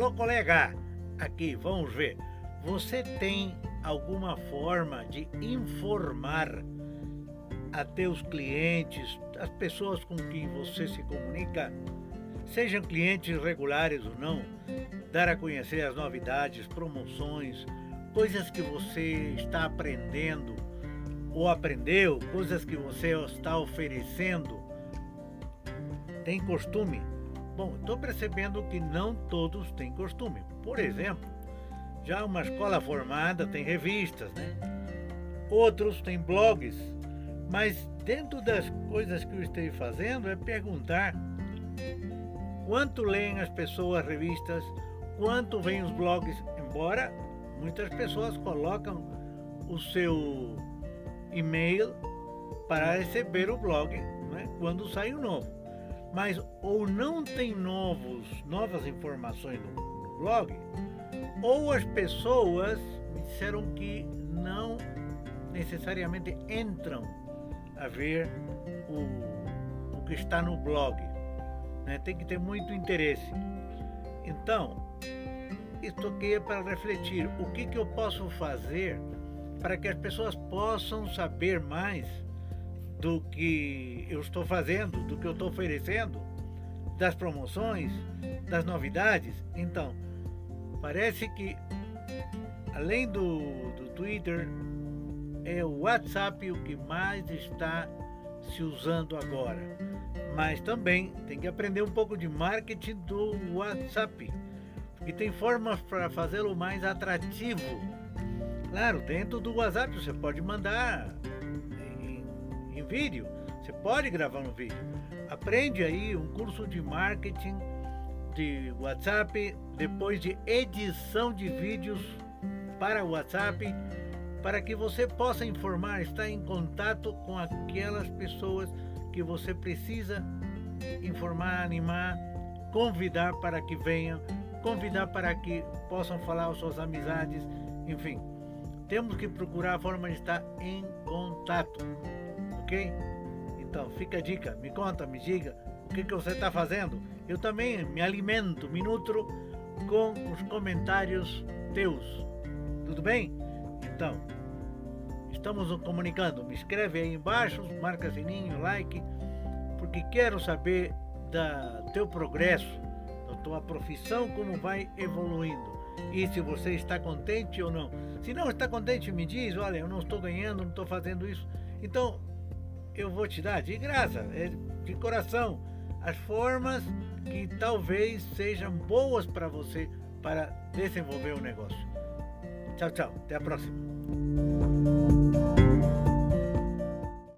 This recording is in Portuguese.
Alô, colega, aqui, vamos ver. Você tem alguma forma de informar a teus clientes, as pessoas com quem você se comunica, sejam clientes regulares ou não, dar a conhecer as novidades, promoções, coisas que você está aprendendo ou aprendeu, coisas que você está oferecendo. Tem costume? Bom, estou percebendo que não todos têm costume. Por exemplo, já uma escola formada tem revistas, né? Outros têm blogs. Mas dentro das coisas que eu estou fazendo é perguntar quanto leem as pessoas revistas, quanto vêm os blogs, embora muitas pessoas colocam o seu e-mail para receber o blog né, quando sai o novo. Mas ou não tem novos, novas informações no, blog, ou as pessoas me disseram que não necessariamente entram a ver o, o que está no blog. Né? Tem que ter muito interesse. Então, isto aqui é para refletir o que, que eu posso fazer para que as pessoas possam saber mais do que eu estou fazendo, do que eu estou oferecendo, das promoções, das novidades. Então, Parece que, além do, do Twitter, é o WhatsApp o que mais está se usando agora. Mas também tem que aprender um pouco de marketing do WhatsApp, porque tem formas para fazê-lo mais atrativo. Claro, dentro do WhatsApp você pode mandar em, vídeo, você pode gravar um vídeo. Aprende aí um curso de marketing de WhatsApp, depois de edição de vídeos para WhatsApp, para que você possa informar, estar em contato com aquelas pessoas que você precisa informar, animar, convidar para que venham, convidar para que possam falar suas amizades, enfim. Temos que procurar a forma de estar em contato, ok? Então, fica a dica, me conta, me diga o que, que você está fazendo. Eu também me alimento, me nutro com os comentários teus. Tudo bem? Então, estamos comunicando. Me escreve aí embaixo, marca sininho, like, porque quero saber da teu progresso, da tua profissão, como vai evoluindo. E se você está contente ou não. Se não está contente, me diz, olha, eu não estou ganhando, não estou fazendo isso. Então, eu vou te dar de graça, é de coração as formas que talvez sejam boas para você para desenvolver o negócio. Tchau, tchau. Até a próxima.